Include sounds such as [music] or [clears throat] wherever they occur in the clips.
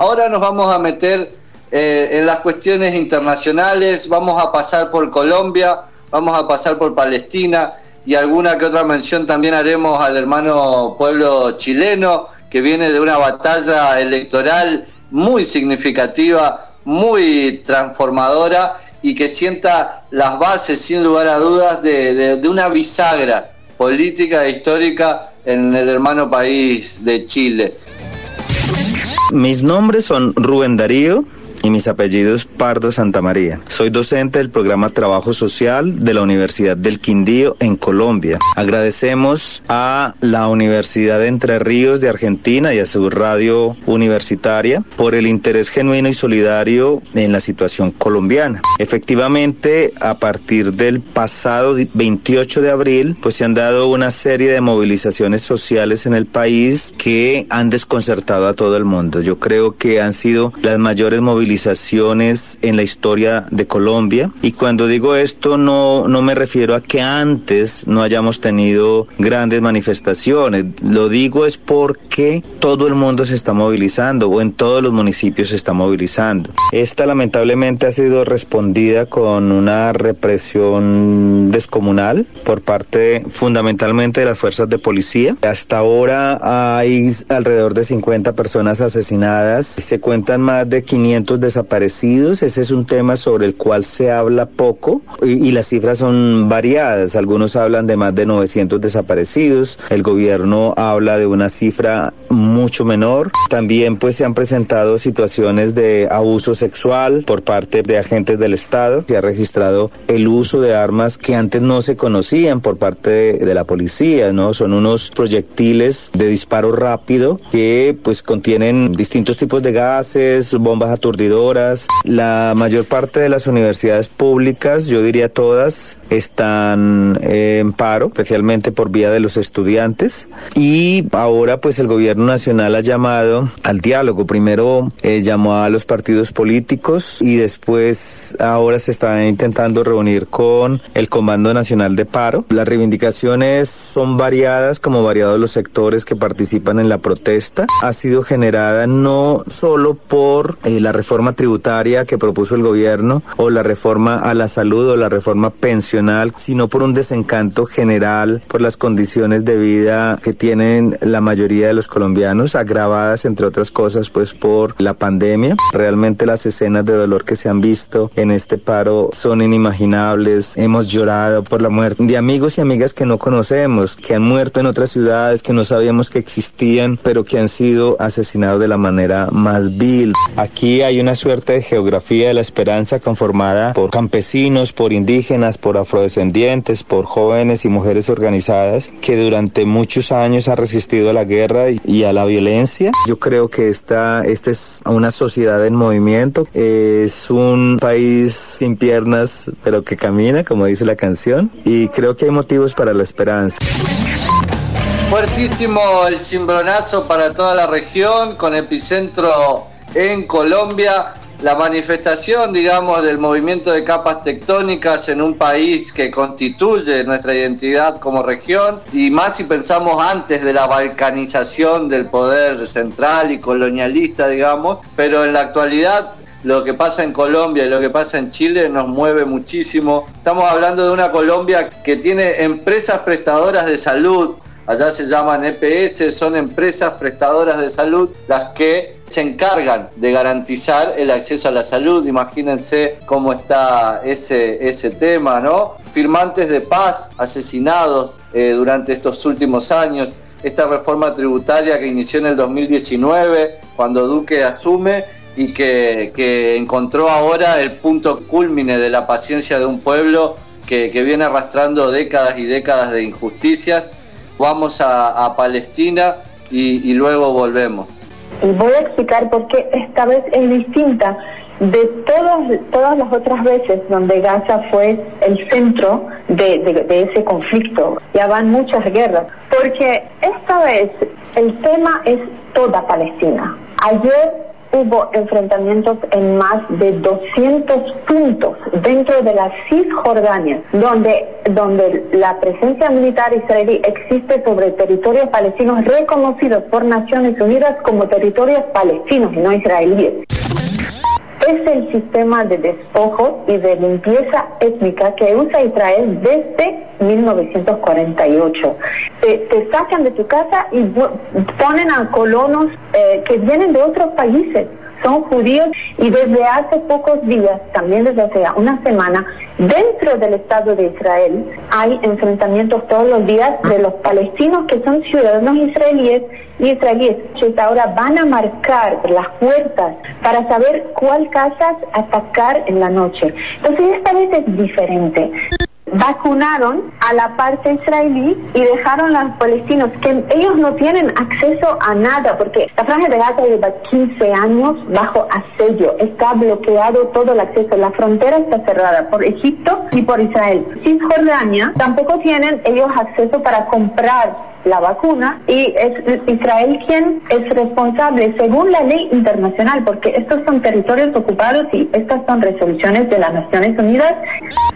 Ahora nos vamos a meter eh, en las cuestiones internacionales, vamos a pasar por Colombia, vamos a pasar por Palestina y alguna que otra mención también haremos al hermano pueblo chileno que viene de una batalla electoral muy significativa, muy transformadora y que sienta las bases, sin lugar a dudas, de, una bisagra política e histórica en el hermano país de Chile. Mis nombres son Rubén Darío, y mis apellidos Pardo Santa María. Soy docente del programa Trabajo Social de la Universidad del Quindío en Colombia. Agradecemos a la Universidad de Entre Ríos de Argentina y a su radio universitaria por el interés genuino y solidario en la situación colombiana. Efectivamente, a partir del pasado 28 de abril, pues se han dado una serie de movilizaciones sociales en el país que han desconcertado a todo el mundo. Yo creo que han sido las mayores movilizaciones en la historia de Colombia. Y cuando digo esto no, no me refiero a que antes no hayamos tenido grandes manifestaciones. Lo digo es porque todo el mundo se está movilizando o en todos los municipios se está movilizando. Esta lamentablemente ha sido respondida con una represión descomunal por parte fundamentalmente de las fuerzas de policía. Hasta ahora hay alrededor de 50 personas asesinadas. Se cuentan más de 500 desaparecidos. Ese es un tema sobre el cual se habla poco y, las cifras son variadas. Algunos hablan de más de 900 desaparecidos. El gobierno habla de una cifra mucho menor. También pues se han presentado situaciones de abuso sexual por parte de agentes del Estado. Se ha registrado el uso de armas que antes no se conocían por parte de, la policía, ¿no? Son unos proyectiles de disparo rápido que pues contienen distintos tipos de gases, bombas aturdidas la mayor parte de las universidades públicas, yo diría todas, están en paro, especialmente por vía de los estudiantes. Y ahora pues el gobierno nacional ha llamado al diálogo. Primero eh, llamó a los partidos políticos y después ahora se está intentando reunir con el Comando Nacional de Paro. Las reivindicaciones son variadas, como variados los sectores que participan en la protesta. Ha sido generada no solo por eh, la reforma tributaria que propuso el gobierno o la reforma a la salud o la reforma pensional, sino por un desencanto general por las condiciones de vida que tienen la mayoría de los colombianos, agravadas entre otras cosas pues por la pandemia. Realmente las escenas de dolor que se han visto en este paro son inimaginables. Hemos llorado por la muerte de amigos y amigas que no conocemos, que han muerto en otras ciudades que no sabíamos que existían, pero que han sido asesinados de la manera más vil. Aquí hay una una suerte de geografía de la esperanza conformada por campesinos, por indígenas, por afrodescendientes, por jóvenes y mujeres organizadas que durante muchos años ha resistido a la guerra y a la violencia. Yo creo que esta, es una sociedad en movimiento, es un país sin piernas pero que camina, como dice la canción, y creo que hay motivos para la esperanza. Fuertísimo el cimbronazo para toda la región, con epicentro en Colombia. La manifestación, digamos, del movimiento de capas tectónicas en un país que constituye nuestra identidad como región, y más si pensamos antes de la balcanización del poder central y colonialista, digamos, pero en la actualidad lo que pasa en Colombia y lo que pasa en Chile nos mueve muchísimo. Estamos hablando de una Colombia que tiene empresas prestadoras de salud, allá se llaman EPS, son empresas prestadoras de salud las que se encargan de garantizar el acceso a la salud. Imagínense cómo está ese, ese tema, ¿no? Firmantes de paz asesinados eh, durante estos últimos años. Esta reforma tributaria que inició en el 2019, cuando Duque asume y que, encontró ahora el punto culmine de la paciencia de un pueblo que, viene arrastrando décadas y décadas de injusticias vamos a, Palestina y, luego volvemos. Y voy a explicar por qué esta vez es distinta de todas, todas las otras veces donde Gaza fue el centro de, ese conflicto. Ya van muchas guerras. Porque esta vez el tema es toda Palestina. Ayer hubo enfrentamientos en más de 200 puntos dentro de la Cisjordania, donde, donde la presencia militar israelí existe sobre territorios palestinos reconocidos por Naciones Unidas como territorios palestinos y no israelíes es el sistema de despojo y de limpieza étnica que usa Israel desde 1948. Te, sacan de tu casa y ponen a colonos eh, que vienen de otros países son judíos y desde hace pocos días, también desde hace una semana, dentro del Estado de Israel hay enfrentamientos todos los días de los palestinos que son ciudadanos israelíes y israelíes. Ahora van a marcar las puertas para saber cuál casas atacar en la noche. Entonces esta vez es diferente vacunaron a la parte israelí y dejaron a los palestinos que ellos no tienen acceso a nada porque la franja de Gaza lleva 15 años bajo asedio, está bloqueado todo el acceso, la frontera está cerrada por Egipto y por Israel. Cisjordania tampoco tienen ellos acceso para comprar la vacuna y es Israel quien es responsable según la ley internacional, porque estos son territorios ocupados y estas son resoluciones de las Naciones Unidas.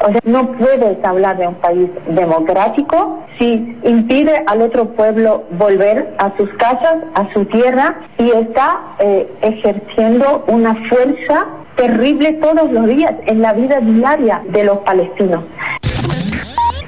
O sea, no puedes hablar de un país democrático si impide al otro pueblo volver a sus casas, a su tierra y está eh, ejerciendo una fuerza terrible todos los días en la vida diaria de los palestinos.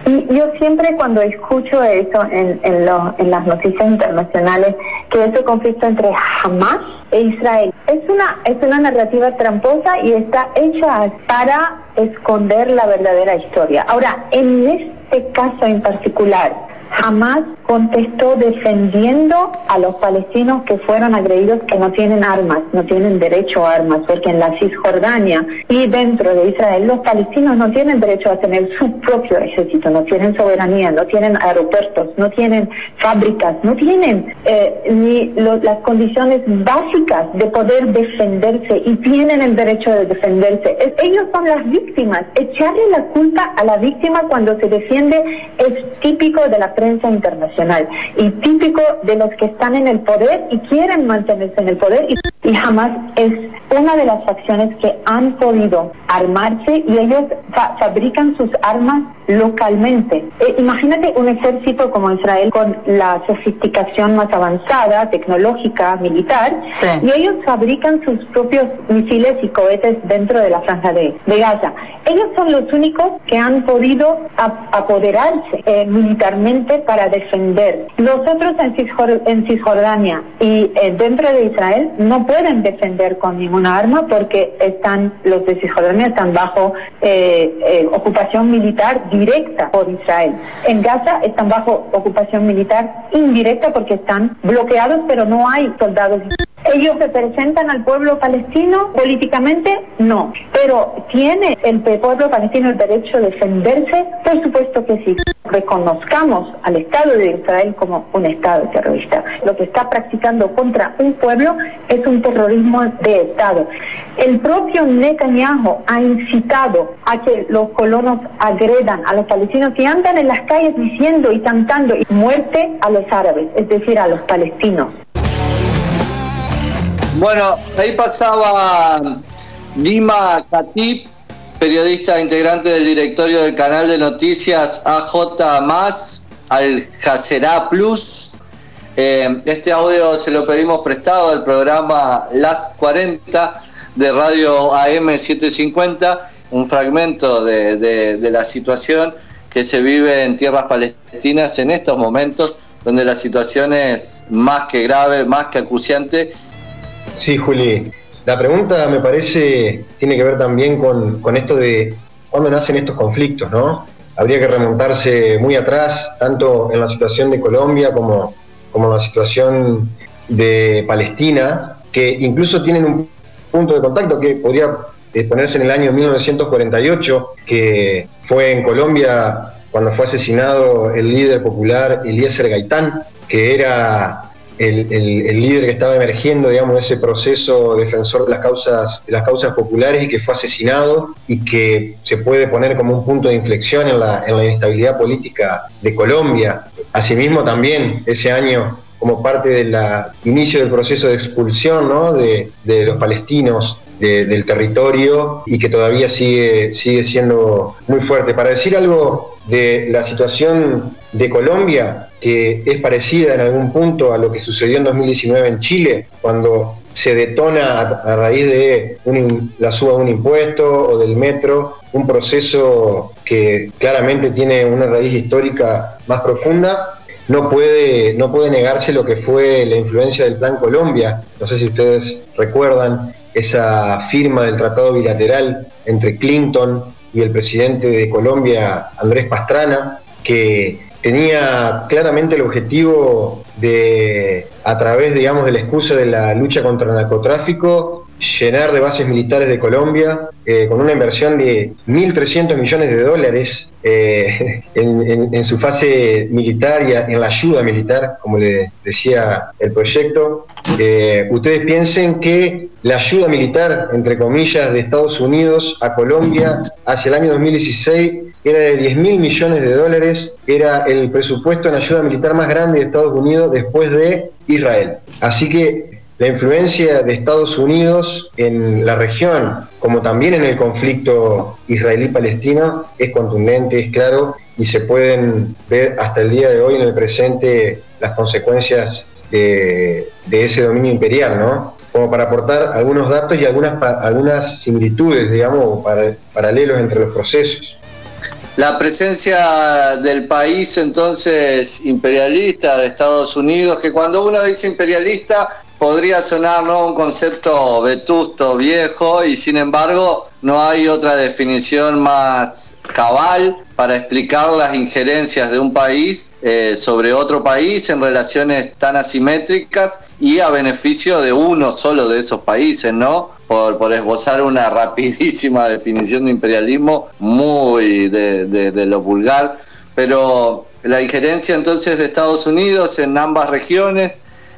Y yo siempre cuando escucho eso en, en, las noticias internacionales, que ese conflicto entre Hamas e Israel es una, es una narrativa tramposa y está hecha para esconder la verdadera historia. Ahora, en este caso en particular, jamás contestó defendiendo a los palestinos que fueron agredidos que no tienen armas, no tienen derecho a armas, porque en la Cisjordania y dentro de Israel los palestinos no tienen derecho a tener su propio ejército, no tienen soberanía, no tienen aeropuertos, no tienen fábricas, no tienen eh, ni las condiciones básicas de poder defenderse y tienen el derecho de defenderse. ellos son las víctimas. Echarle la culpa a la víctima cuando se defiende es típico de la prensa internacional y típico de los que están en el poder y quieren mantenerse en el poder y, jamás es una de las facciones que han podido armarse y ellos fabrican sus armas localmente. Eh, imagínate un ejército como Israel con la sofisticación más avanzada, tecnológica, militar, y ellos fabrican sus propios misiles y cohetes dentro de la franja de, Gaza. Ellos son los únicos que han podido apoderarse eh, militarmente para defender. Los otros en, Cisjordania y eh, dentro de Israel no pueden defender con ninguna arma porque están los de Cisjordania están bajo ocupación militar directa por Israel. En Gaza están bajo ocupación militar indirecta porque están bloqueados, pero no hay soldados ¿Ellos representan al pueblo palestino políticamente? No. Pero ¿tiene el pueblo palestino el derecho a defenderse? Por supuesto que sí. Reconozcamos al Estado de Israel como un Estado terrorista. Lo que está practicando contra un pueblo es un terrorismo de Estado. El propio Netanyahu ha incitado a que los colonos agredan a los palestinos y andan en las calles diciendo y cantando muerte a los árabes, es decir, a los palestinos. Bueno, ahí pasaba Dima Katip, periodista integrante del directorio del canal de noticias AJ al Jacerá Plus. Eh, este audio se lo pedimos prestado del programa Las 40 de Radio AM 750, un fragmento de, de la situación que se vive en tierras palestinas en estos momentos, donde la situación es más que grave, más que acuciante Sí, Juli. La pregunta me parece tiene que ver también con, esto de cuándo nacen estos conflictos, ¿no? Habría que remontarse muy atrás, tanto en la situación de Colombia como, como en la situación de Palestina, que incluso tienen un punto de contacto que podría eh, ponerse en el año 1948, que fue en Colombia cuando fue asesinado el líder popular Eliezer Gaitán, que era el, líder que estaba emergiendo, digamos, ese proceso defensor de las causas, de las causas populares y que fue asesinado y que se puede poner como un punto de inflexión en la, inestabilidad política de Colombia. Asimismo, también ese año como parte del inicio del proceso de expulsión de, los palestinos del territorio y que todavía sigue, sigue siendo muy fuerte. Para decir algo de la situación de Colombia, que es parecida en algún punto a lo que sucedió en 2019 en Chile, cuando se detona a, raíz de la suba de un impuesto o del metro, un proceso que claramente tiene una raíz histórica más profunda, no puede, no puede negarse lo que fue la influencia del Plan Colombia. No sé si ustedes recuerdan esa firma del tratado bilateral entre Clinton y el presidente de Colombia, Andrés Pastrana, que tenía claramente el objetivo de, a través, digamos, de la excusa de la lucha contra el narcotráfico, llenar de bases militares de Colombia eh, con una inversión de 1.300 millones de dólares eh, [laughs] en, su fase militar y en la ayuda militar, como le decía el proyecto. Eh, ustedes piensen que la ayuda militar, entre comillas, de Estados Unidos a Colombia hacia el año 2016 era de 10 mil millones de dólares, era el presupuesto en ayuda militar más grande de Estados Unidos después de Israel. Así que la influencia de Estados Unidos en la región, como también en el conflicto israelí-palestino, es contundente, es claro, y se pueden ver hasta el día de hoy en el presente las consecuencias de, ese dominio imperial, ¿no? Como para aportar algunos datos y algunas, algunas similitudes, digamos, paralelos entre los procesos. La presencia del país entonces imperialista de Estados Unidos, que cuando uno dice imperialista podría sonar ¿no? un concepto vetusto, viejo, y sin embargo no hay otra definición más cabal para explicar las injerencias de un país eh, sobre otro país en relaciones tan asimétricas y a beneficio de uno solo de esos países, ¿no? Por, por esbozar una [laughs] rapidísima definición de imperialismo muy de, de lo vulgar, pero la injerencia entonces de Estados Unidos en ambas regiones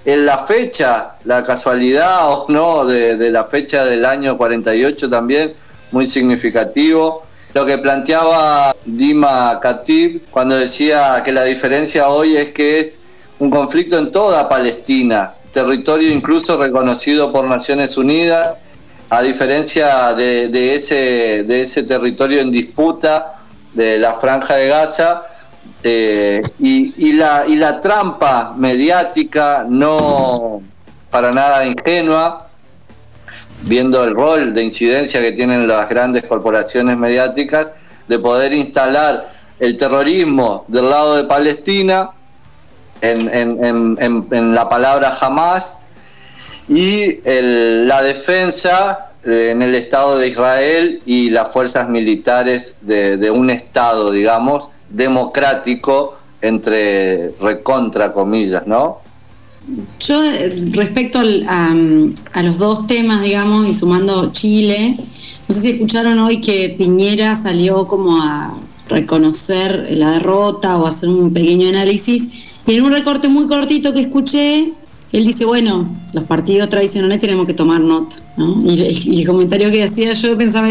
en la fecha, la casualidad [laughs] o no de, la fecha del año 48 también, muy significativo. Lo que planteaba Dima Khatib cuando decía que la diferencia hoy es que es un conflicto en toda Palestina, territorio incluso reconocido por Naciones Unidas, a diferencia de, ese, de ese territorio en disputa de la franja de Gaza, eh, y, la, y la trampa mediática no para nada ingenua, viendo el rol de incidencia que tienen las grandes corporaciones mediáticas, de poder instalar el terrorismo del lado de Palestina en, la palabra jamás y la defensa eh, en el Estado de Israel y las fuerzas militares de un Estado, digamos, democrático entre recontra comillas, ¿no? Yo eh, respecto a, los dos temas, digamos, y sumando Chile, no sé si escucharon hoy que Piñera salió como a reconocer la derrota o hacer un pequeño análisis. Y en un recorte muy cortito que escuché, él dice, bueno, los partidos tradicionales tenemos que tomar nota. Y, el comentario que hacía yo pensaba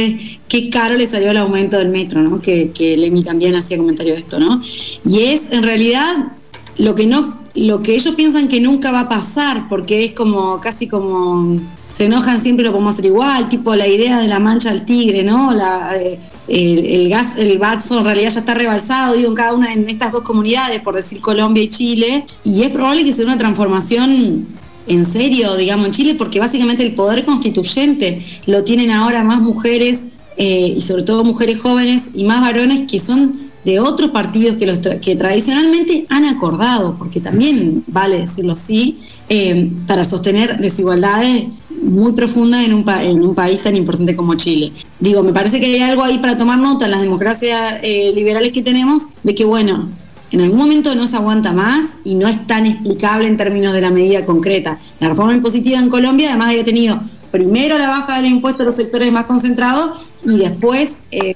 qué caro le salió el aumento del metro, ¿no? Que, que Lemi también hacía comentario de esto, ¿no? Y es en realidad lo que no, lo que ellos piensan que nunca va a pasar, porque es como casi como se enojan siempre lo podemos hacer igual, tipo la idea de la mancha al tigre, ¿no? La, eh, el, gas, el vaso en realidad ya está rebalsado, digo, en cada una de estas dos comunidades, por decir Colombia y Chile, y es probable que sea una transformación en serio, digamos, en Chile, porque básicamente el poder constituyente lo tienen ahora más mujeres eh, y sobre todo mujeres jóvenes y más varones que son de otros partidos que, los que tradicionalmente han acordado, porque también vale decirlo así, eh, para sostener desigualdades muy profundas en un, país tan importante como Chile. Digo, me parece que hay algo ahí para tomar nota en las democracias eh, liberales que tenemos, de que, bueno, en algún momento no se aguanta más y no es tan explicable en términos de la medida concreta. La reforma impositiva en Colombia además había tenido primero la baja del impuesto a los sectores más concentrados y después eh,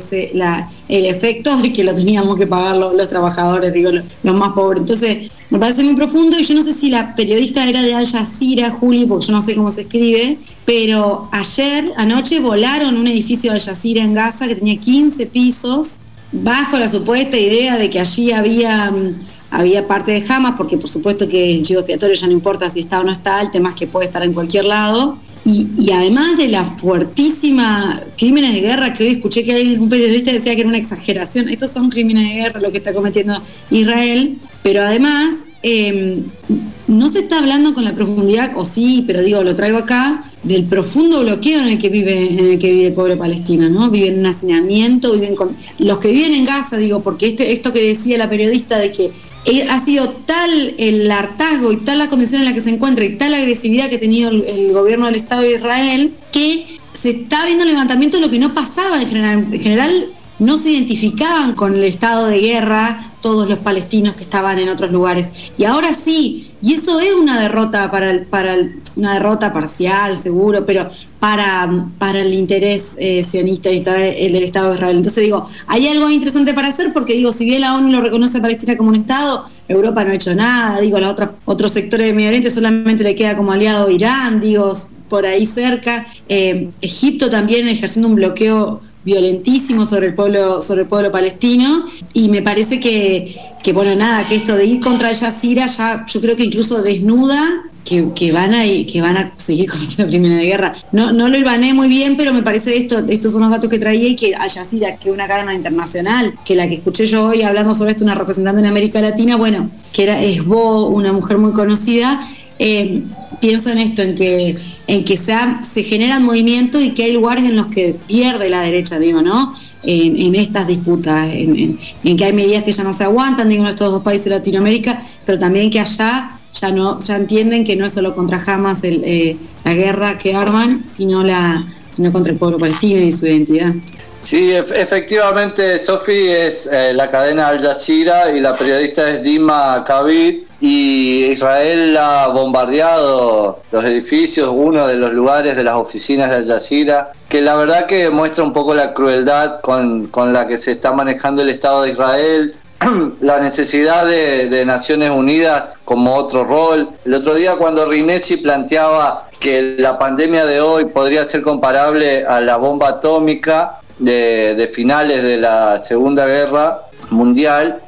el efecto de que lo teníamos que pagar los, trabajadores, digo, los, más pobres. Entonces, me parece muy profundo y yo no sé si la periodista era de Al Jazeera, Juli, porque yo no sé cómo se escribe, pero ayer, anoche, volaron un edificio de Al Jazeera en Gaza que tenía 15 pisos bajo la supuesta idea de que allí había mm, había parte de Hamas, porque por supuesto que el chivo expiatorio ya no importa si está o no está, el tema es que puede estar en cualquier lado. Y, además de la fuertísima crímenes de guerra que hoy escuché que un periodista decía que era una exageración, estos son crímenes de guerra lo que está cometiendo Israel, pero además em, no se está hablando con la profundidad, o sí, pero digo, lo traigo acá, del profundo bloqueo en el que vive, en el que vive el pueblo palestino, ¿no? Viven en un hacinamiento, viven con. Los que viven en Gaza, digo, porque este, esto que decía la periodista de que ha sido tal el hartazgo y tal la condición en la que se encuentra y tal la agresividad que ha tenido el, gobierno del Estado de Israel que se está viendo el levantamiento de lo que no pasaba en general. En general no se identificaban con el estado de guerra todos los palestinos que estaban en otros lugares. Y ahora sí, y eso es una derrota para el, para una derrota parcial, seguro, pero para, para el interés eh, sionista y el del Estado de Israel. Entonces digo, hay algo interesante para hacer porque digo, si bien la ONU lo reconoce a Palestina como un Estado, Europa no ha hecho nada, digo, a otra, otros sectores de Medio Oriente solamente le queda como aliado Irán, digo, por ahí cerca. Eh, Egipto también ejerciendo un bloqueo violentísimo sobre el pueblo, sobre el pueblo palestino, y me parece que, que bueno, nada, que esto de ir contra Yacira ya yo creo que incluso desnuda que, van a que van a seguir [laughs] cometiendo crímenes de guerra. No, no lo ibané muy bien, pero me parece esto, estos son los datos que traía y que Al Jazeera, que es una cadena internacional, que la que escuché yo hoy hablando sobre esto, una representante en América Latina, bueno, que era Esbo, una mujer muy conocida, eh, pienso en esto, en que, en que se, se generan movimientos y que hay lugares en los que pierde la derecha, digo, ¿no? En, estas disputas, en, que hay medidas que ya no se aguantan, digo, en estos dos países de Latinoamérica, pero también que allá ya no ya entienden que no es solo contra Hamas eh, la guerra que arman, sino la sino contra el pueblo palestino y su identidad. Sí, efectivamente, Sofi es eh, la cadena Al Jazeera y la periodista es Dima Kabir y Israel ha bombardeado los edificios, uno de los lugares de las oficinas de Al Jazeera, que la verdad que muestra un poco la crueldad con, con la que se está manejando el Estado de Israel, [clears throat] la necesidad de, Naciones Unidas como otro rol. El otro día cuando Rinesi planteaba que la pandemia de hoy podría ser comparable a la bomba atómica de, de finales de la Segunda Guerra Mundial,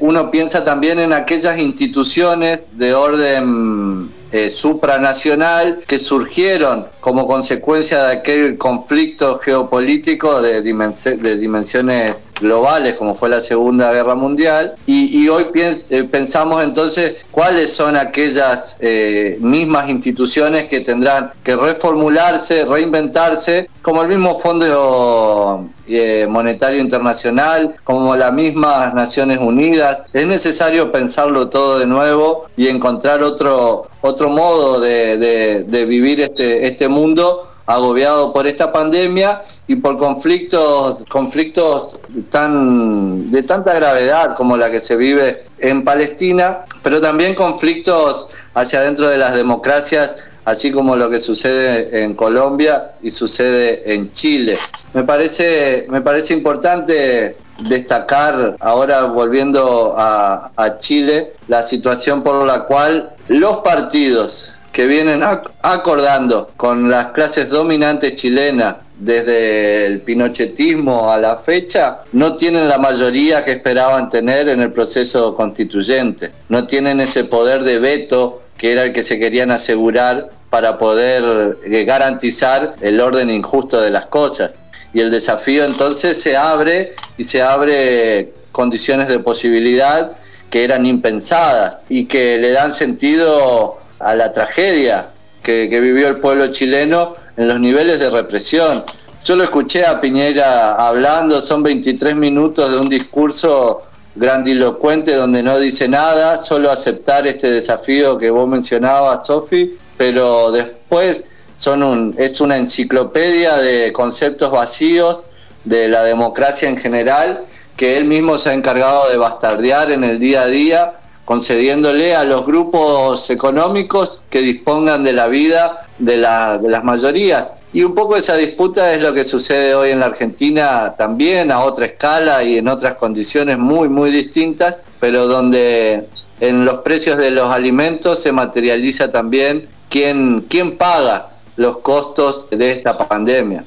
uno piensa también en aquellas instituciones de orden eh, supranacional que surgieron como consecuencia de aquel conflicto geopolítico de, de dimensiones globales como fue la Segunda Guerra Mundial. Y, hoy eh, pensamos entonces cuáles son aquellas eh, mismas instituciones que tendrán que reformularse, reinventarse como el mismo Fondo eh, Monetario Internacional, como las mismas Naciones Unidas. Es necesario pensarlo todo de nuevo y encontrar otro, otro modo de, de vivir este, este mundo agobiado por esta pandemia y por conflictos, conflictos tan, de tanta gravedad como la que se vive en Palestina, pero también conflictos hacia adentro de las democracias, así como lo que sucede en Colombia y sucede en Chile. Me parece, me parece importante destacar, ahora volviendo a, a Chile, la situación por la cual los partidos que vienen acordando con las clases dominantes chilenas desde el pinochetismo a la fecha, no tienen la mayoría que esperaban tener en el proceso constituyente. No tienen ese poder de veto que era el que se querían asegurar para poder eh, garantizar el orden injusto de las cosas. Y el desafío entonces se abre y se abre condiciones de posibilidad que eran impensadas y que le dan sentido a la tragedia que, vivió el pueblo chileno en los niveles de represión. Yo lo escuché a Piñera hablando, son 23 minutos de un discurso grandilocuente donde no dice nada, solo aceptar este desafío que vos mencionabas, Sofi, pero después son un, es una enciclopedia de conceptos vacíos de la democracia en general que él mismo se ha encargado de bastardear en el día a día concediéndole a los grupos económicos que dispongan de la vida de, las mayorías. Y un poco esa disputa es lo que sucede hoy en la Argentina también a otra escala y en otras condiciones muy, muy distintas, pero donde en los precios de los alimentos se materializa también quién, quién paga los costos de esta pandemia.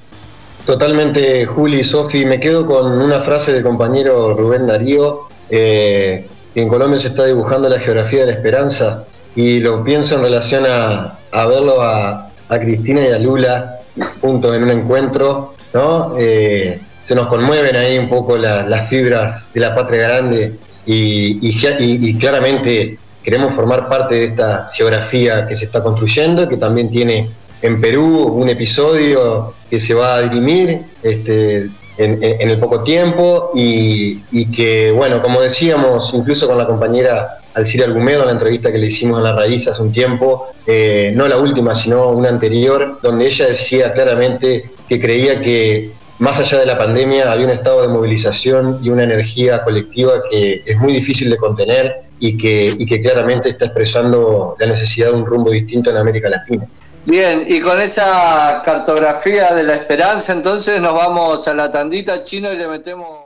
Totalmente, Juli y Sofi. Me quedo con una frase del compañero Rubén Darío. Eh, que en Colombia se está dibujando la geografía de la esperanza y lo pienso en relación a, verlo a, Cristina y a Lula juntos en un encuentro, ¿no? Eh, se nos conmueven ahí un poco las fibras de la patria grande y, claramente queremos formar parte de esta geografía que se está construyendo, que también tiene en Perú un episodio que se va a dirimir este, en, el poco tiempo y, que, bueno, como decíamos, incluso con la compañera Alcira Argumedo en la entrevista que le hicimos en La Raíz hace un tiempo, eh, no la última, sino una anterior, donde ella decía claramente que creía que más allá de la pandemia había un estado de movilización y una energía colectiva que es muy difícil de contener y que, y que claramente está expresando la necesidad de un rumbo distinto en América Latina. Bien, y con esa cartografía de la esperanza, entonces nos vamos a la tandita chino y le metemos...